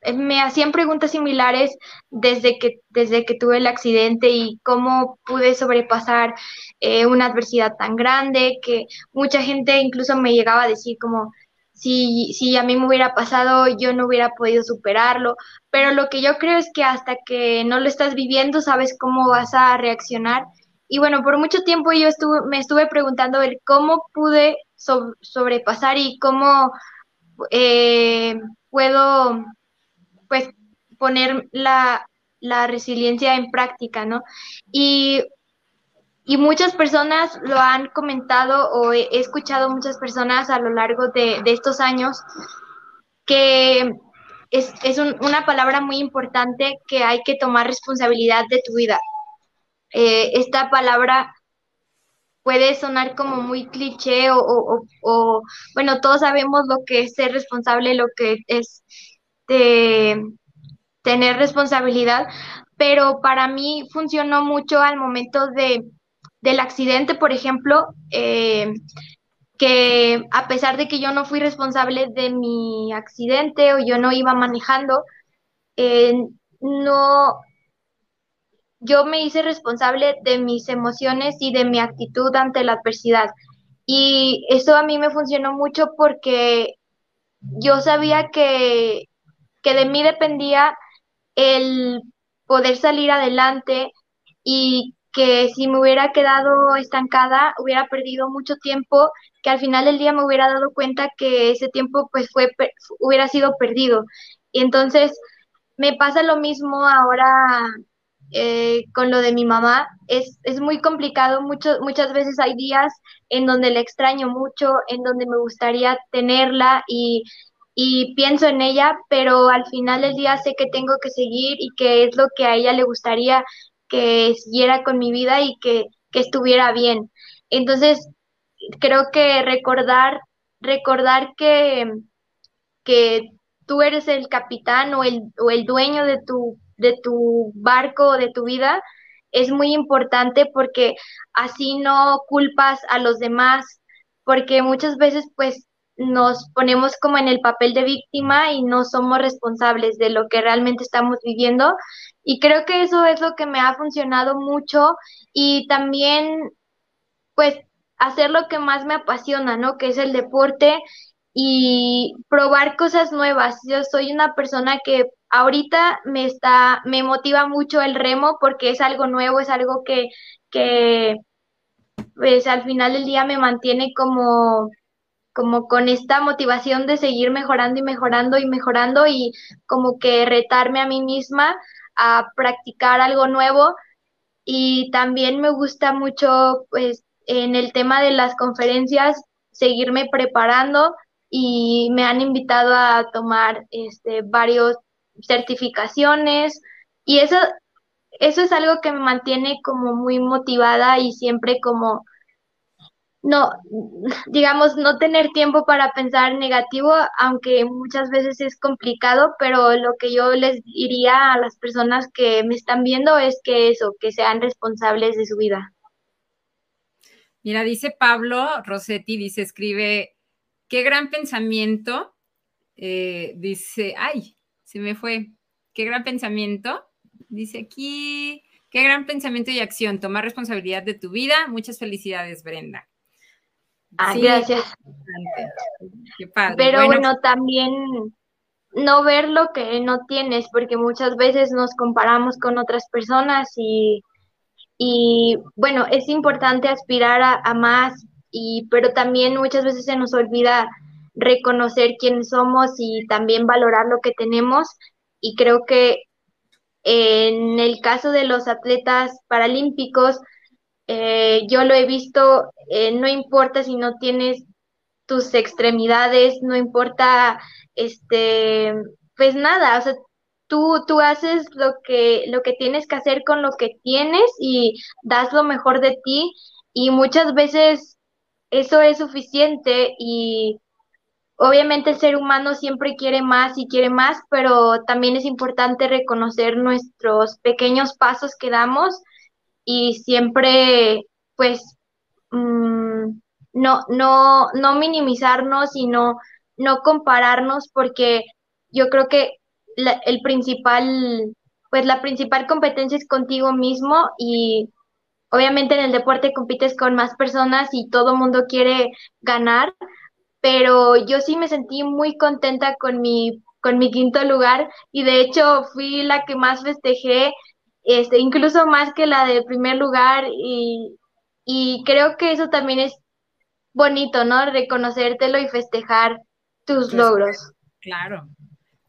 eh, me hacían preguntas similares desde que, desde que tuve el accidente y cómo pude sobrepasar eh, una adversidad tan grande, que mucha gente incluso me llegaba a decir como, si, si a mí me hubiera pasado, yo no hubiera podido superarlo, pero lo que yo creo es que hasta que no lo estás viviendo, sabes cómo vas a reaccionar y bueno, por mucho tiempo yo estuve, me estuve preguntando el cómo pude sobrepasar y cómo eh, puedo pues poner la, resiliencia en práctica, ¿no? Y, muchas personas lo han comentado o he, escuchado muchas personas a lo largo de, estos años que es, es una palabra muy importante que hay que tomar responsabilidad de tu vida. Eh, esta palabra puede sonar como muy cliché o, bueno, todos sabemos lo que es ser responsable, lo que es tener responsabilidad, pero para mí funcionó mucho al momento de, del accidente, por ejemplo, eh, que a pesar de que yo no fui responsable de mi accidente o yo no iba manejando, eh, no, yo me hice responsable de mis emociones y de mi actitud ante la adversidad. Y eso a mí me funcionó mucho porque yo sabía que, que de mí dependía el poder salir adelante y que si me hubiera quedado estancada, hubiera perdido mucho tiempo, que al final del día me hubiera dado cuenta que ese tiempo pues fue hubiera sido perdido. Y entonces me pasa lo mismo ahora eh, con lo de mi mamá. Es, es muy complicado, muchas veces hay días en donde la extraño mucho, en donde me gustaría tenerla y, y pienso en ella, pero al final del día sé que tengo que seguir y que es lo que a ella le gustaría que siguiera con mi vida y que, que estuviera bien. Entonces, creo que recordar, recordar que, que tú eres el capitán o el, o el dueño de tu, de tu barco o de tu vida, es muy importante porque así no culpas a los demás, porque muchas veces pues nos ponemos como en el papel de víctima y no somos responsables de lo que realmente estamos viviendo. Y creo que eso es lo que me ha funcionado mucho y también pues hacer lo que más me apasiona, ¿no? Que es el deporte y probar cosas nuevas. Yo soy una persona que ahorita me está, me motiva mucho el remo porque es algo nuevo, es algo que, pues al final del día me mantiene como como con esta motivación de seguir mejorando y mejorando y mejorando y como que retarme a mí misma a practicar algo nuevo. Y también me gusta mucho pues en el tema de las conferencias seguirme preparando y me han invitado a tomar este, varios certificaciones y eso, eso es algo que me mantiene como muy motivada y siempre como no, digamos, no tener tiempo para pensar negativo, aunque muchas veces es complicado, pero lo que yo les diría a las personas que me están viendo es que eso, que sean responsables de su vida. Mira, dice Pablo Rossetti, dice, escribe, qué gran pensamiento, eh, dice, ay, se me fue, qué gran pensamiento, dice aquí, qué gran pensamiento y acción, tomar responsabilidad de tu vida, muchas felicidades, Brenda. Ah, gracias. Pero bueno, también no ver lo que no tienes, porque muchas veces nos comparamos con otras personas y y bueno, es importante aspirar a, más, y, pero también muchas veces se nos olvida reconocer quiénes somos y también valorar lo que tenemos. Y creo que en el caso de los atletas paralímpicos, eh, yo lo he visto, eh, no importa si no tienes tus extremidades, no importa, este, pues nada, o sea, Tú, tú haces lo que, lo que tienes que hacer con lo que tienes y das lo mejor de ti y muchas veces eso es suficiente y obviamente el ser humano siempre quiere más y quiere más, pero también es importante reconocer nuestros pequeños pasos que damos y siempre pues mm, no, no, no minimizarnos y no, no compararnos porque yo creo que el principal, pues la principal competencia es contigo mismo y obviamente en el deporte compites con más personas y todo mundo quiere ganar, pero yo sí me sentí muy contenta con mi, con mi quinto lugar y de hecho fui la que más festejé, este, incluso más que la del primer lugar y, y creo que eso también es bonito, ¿no? Reconocértelo y festejar tus logros. Claro,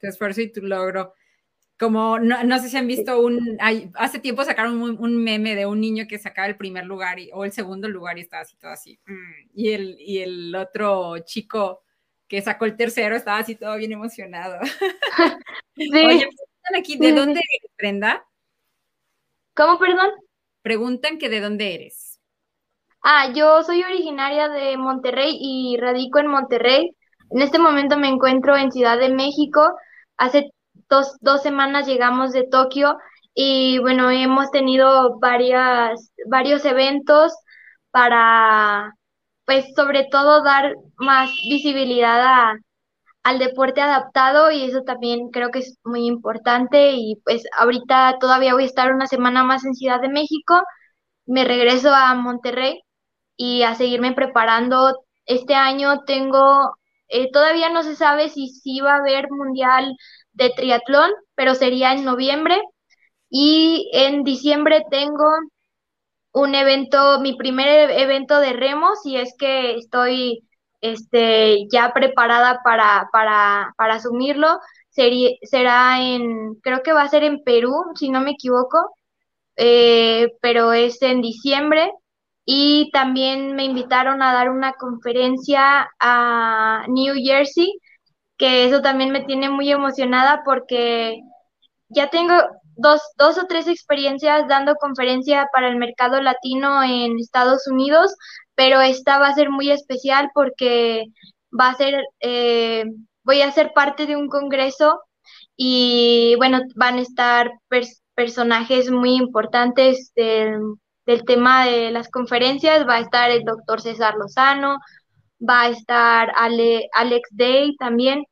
tu esfuerzo y tu logro. Como no, sé si han visto un, hace tiempo sacaron un, meme de un niño que sacaba el primer lugar o el segundo lugar y estaba así todo así. Mm, y, el, y el otro chico que sacó el tercero estaba así todo bien emocionado. sí. Oye, preguntan aquí, ¿de dónde eres, Brenda? ¿Cómo, perdón? Preguntan que de dónde eres. Ah, yo soy originaria de Monterrey y radico en Monterrey. En este momento me encuentro en Ciudad de México, Hace dos, dos semanas llegamos de Tokio y bueno, hemos tenido varias, varios eventos para, pues sobre todo dar más visibilidad al deporte adaptado y eso también creo que es muy importante y pues ahorita todavía voy a estar una semana más en Ciudad de México, me regreso a Monterrey y a seguirme preparando. Este año tengo eh, todavía no se sabe si sí va a haber mundial de triatlón, pero sería en noviembre. Y en diciembre tengo un evento, mi primer evento de remo, si es que estoy este, ya preparada para, para, para asumirlo. Sería, será en, creo que va a ser en Perú, si no me equivoco, eh, pero es en diciembre y también me invitaron a dar una conferencia a New Jersey, que eso también me tiene muy emocionada porque ya tengo dos, dos o tres experiencias dando conferencia para el mercado latino en Estados Unidos, pero esta va a ser muy especial porque va a ser eh, voy a ser parte de un congreso y bueno, van a estar personajes muy importantes del, tema de las conferencias. Va a estar el doctor César Lozano, va a estar Alex Day también,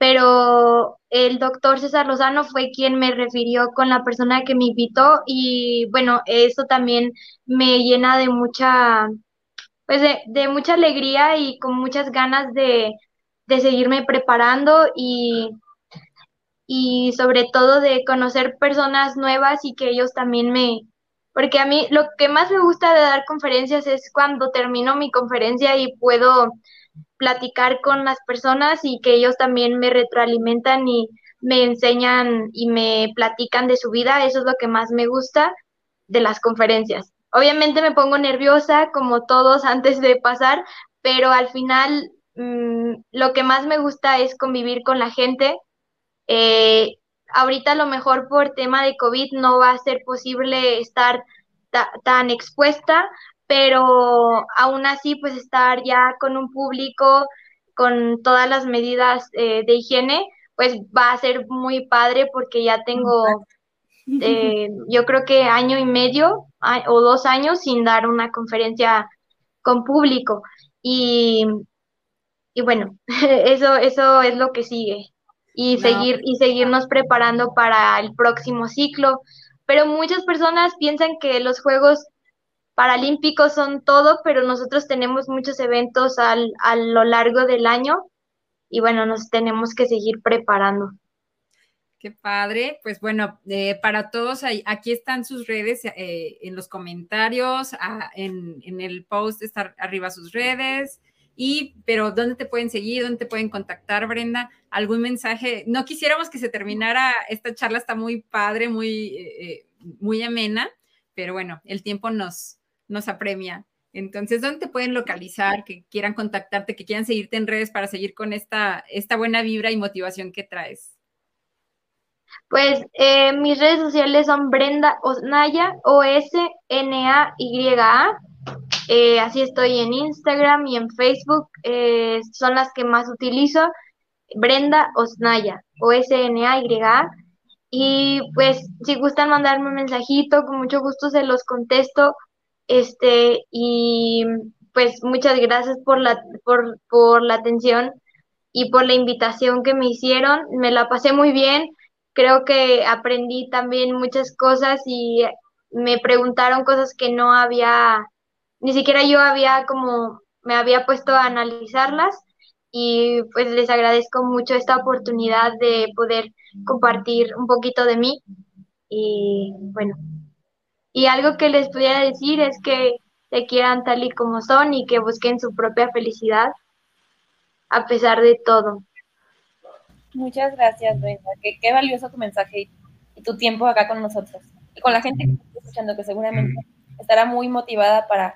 pero el doctor César Lozano fue quien me refirió con la persona que me invitó y bueno, eso también me llena de mucha, pues de, mucha alegría y con muchas ganas de, de seguirme preparando y y sobre todo de conocer personas nuevas y que ellos también me, porque a mí lo que más me gusta de dar conferencias es cuando termino mi conferencia y puedo platicar con las personas y que ellos también me retroalimentan y me enseñan y me platican de su vida, eso es lo que más me gusta de las conferencias. Obviamente me pongo nerviosa como todos antes de pasar, pero al final mm, lo que más me gusta es convivir con la gente eh, ahorita a lo mejor por tema de COVID no va a ser posible estar tan expuesta, pero aún así pues estar ya con un público con todas las medidas eh, de higiene, pues va a ser muy padre porque ya tengo, eh, yo creo que año y medio o dos años sin dar una conferencia con público. Y, y bueno, eso, eso es lo que sigue y seguir y seguirnos preparando para el próximo ciclo. Pero muchas personas piensan que los Juegos Paralímpicos son todo, pero nosotros tenemos muchos eventos al, a lo largo del año y bueno, nos tenemos que seguir preparando. Qué padre. Pues bueno, eh, para todos, aquí están sus redes eh, en los comentarios, en, en, el post está arriba sus redes. Y, pero, ¿dónde te pueden seguir? ¿Dónde te pueden contactar, Brenda? ¿Algún mensaje? No quisiéramos que se terminara, esta charla está muy padre, muy, eh, eh, muy amena, pero bueno, el tiempo nos, nos apremia. Entonces, ¿dónde te pueden localizar? Que quieran contactarte, que quieran seguirte en redes para seguir con esta, esta buena vibra y motivación que traes. Pues eh, mis redes sociales son Brenda Osnaya, O-S-N-A-Y-A. Eh, así estoy en Instagram y en Facebook, eh, son las que más utilizo. Brenda Osnaya, O-S-N-A-Y-A. Y pues si gustan mandarme un mensajito, con mucho gusto se los contesto. Este, y pues muchas gracias por la, por, por la atención y por la invitación que me hicieron. Me la pasé muy bien. Creo que aprendí también muchas cosas y me preguntaron cosas que no había ni siquiera yo había como me había puesto a analizarlas y pues les agradezco mucho esta oportunidad de poder compartir un poquito de mí y bueno, y algo que les pudiera decir es que se quieran tal y como son y que busquen su propia felicidad a pesar de todo. Muchas gracias, Brenda. Qué, qué valioso tu mensaje y, tu tiempo acá con nosotros. Y con la gente que está escuchando, que seguramente estará muy motivada para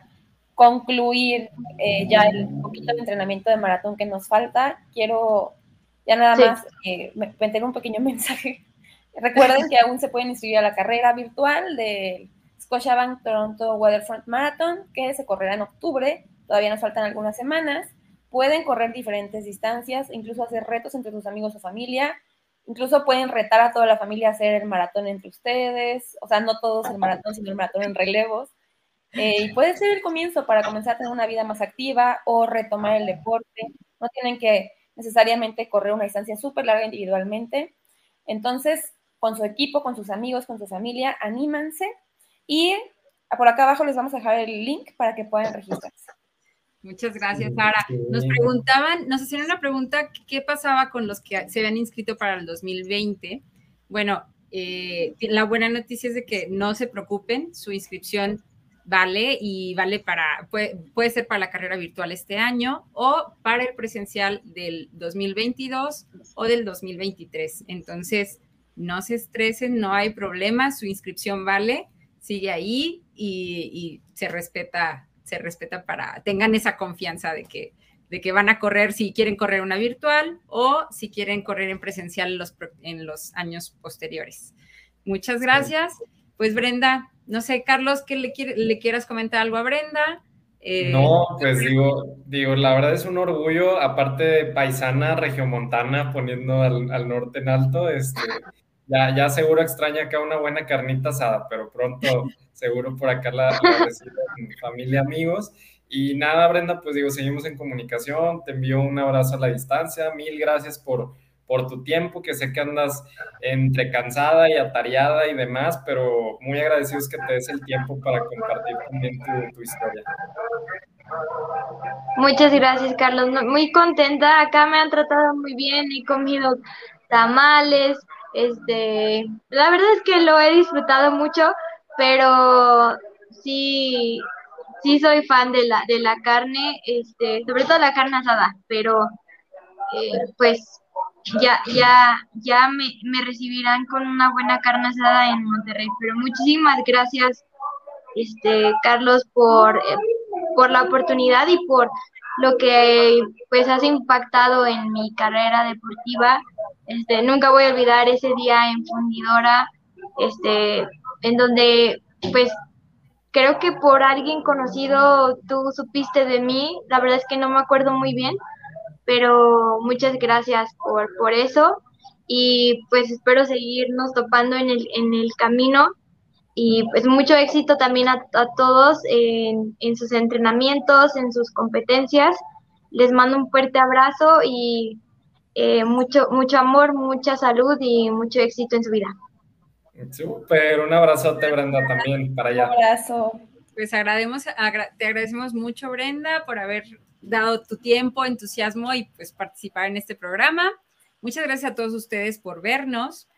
concluir eh, ya el poquito de entrenamiento de maratón que nos falta, quiero ya nada más eh, meter un pequeño mensaje. Recuerden que aún se pueden inscribir a la carrera virtual de Scotiabank Toronto Waterfront Marathon, que se correrá en octubre. Todavía nos faltan algunas semanas. Pueden correr diferentes distancias, incluso hacer retos entre sus amigos o familia. Incluso pueden retar a toda la familia a hacer el maratón entre ustedes. O sea, no todos el maratón, sino el maratón en relevos. Eh, y puede ser el comienzo para comenzar a tener una vida más activa o retomar el deporte. No tienen que necesariamente correr una distancia súper larga individualmente. Entonces, con su equipo, con sus amigos, con su familia, anímanse y por acá abajo les vamos a dejar el link para que puedan registrarse. Muchas gracias, Sara. Nos preguntaban, nos hicieron una pregunta, ¿qué pasaba con los que se habían inscrito para el 2020? Bueno, eh, la buena noticia es de que no se preocupen, su inscripción vale y vale para, puede, puede, ser para la carrera virtual este año o para el presencial del 2022 o del 2023. Entonces, no se estresen, no hay problema, su inscripción vale, sigue ahí y, se respeta, se respeta para, tengan esa confianza de que, de que van a correr si quieren correr una virtual o si quieren correr en presencial en los, en los años posteriores. Muchas gracias. Pues Brenda, no sé, Carlos, que le, le quieras comentar algo a Brenda. Eh, no, pues digo, digo, la verdad es un orgullo, aparte paisana, regiomontana, poniendo al, norte en alto, este, ya, ya seguro extraña acá una buena carnita asada, pero pronto seguro por acá la, la familia, amigos. Y nada, Brenda, pues digo, seguimos en comunicación, te envío un abrazo a la distancia, mil gracias por, por tu tiempo, que sé que andas entre cansada y atareada y demás, pero muy agradecidos que te des el tiempo para compartir también tu, historia. Muchas gracias, Carlos. Muy contenta. Acá me han tratado muy bien. He comido tamales. Este, la verdad es que lo he disfrutado mucho, pero sí, sí soy fan de la, de la carne, este, sobre todo la carne asada, pero eh, pues ya, ya, ya me, me, recibirán con una buena carne asada en Monterrey. Pero muchísimas gracias, este, Carlos, por, por la oportunidad y por lo que pues has impactado en mi carrera deportiva. Este, nunca voy a olvidar ese día en Fundidora, este, en donde pues creo que por alguien conocido tú supiste de mí, la verdad es que no me acuerdo muy bien, pero muchas gracias por, por eso. Y pues espero seguirnos topando en el, en el camino. Y pues mucho éxito también a, todos en, en, sus entrenamientos, en sus competencias. Les mando un fuerte abrazo y eh, mucho, mucho amor, mucha salud y mucho éxito en su vida. Super, un abrazote Brenda también para allá. Un abrazo. Pues agradecemos, te agradecemos mucho Brenda por haber dado tu tiempo, entusiasmo y pues participar en este programa. Muchas gracias a todos ustedes por vernos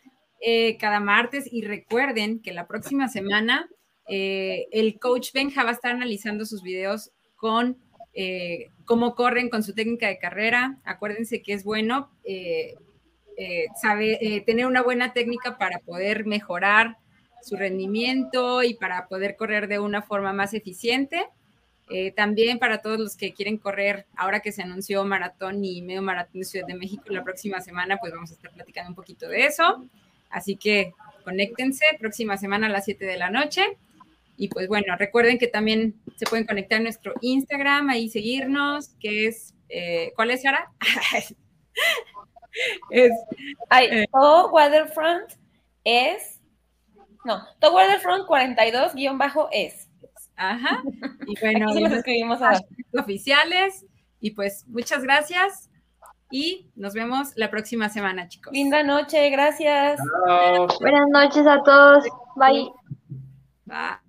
eh, cada martes y recuerden que la próxima semana eh, el coach Benja va a estar analizando sus videos con eh, cómo corren con su técnica de carrera. Acuérdense que es bueno sabe, tener una buena técnica para poder mejorar su rendimiento y para poder correr de una forma más eficiente. Eh, también para todos los que quieren correr, ahora que se anunció maratón y medio maratón de Ciudad de México la próxima semana, pues vamos a estar platicando un poquito de eso. Así que conéctense próxima semana a las 7 de la noche. Y pues bueno, recuerden que también se pueden conectar a nuestro Instagram, ahí seguirnos, que es, eh, ¿cuál es Sara? es eh, todo Waterfront es, no, todo Waterfront 42-es. Ajá. Y bueno, los escribimos a oficiales. Y pues muchas gracias y nos vemos la próxima semana, chicos. Linda noche, gracias. Buenas noches a todos. Bye. Bye.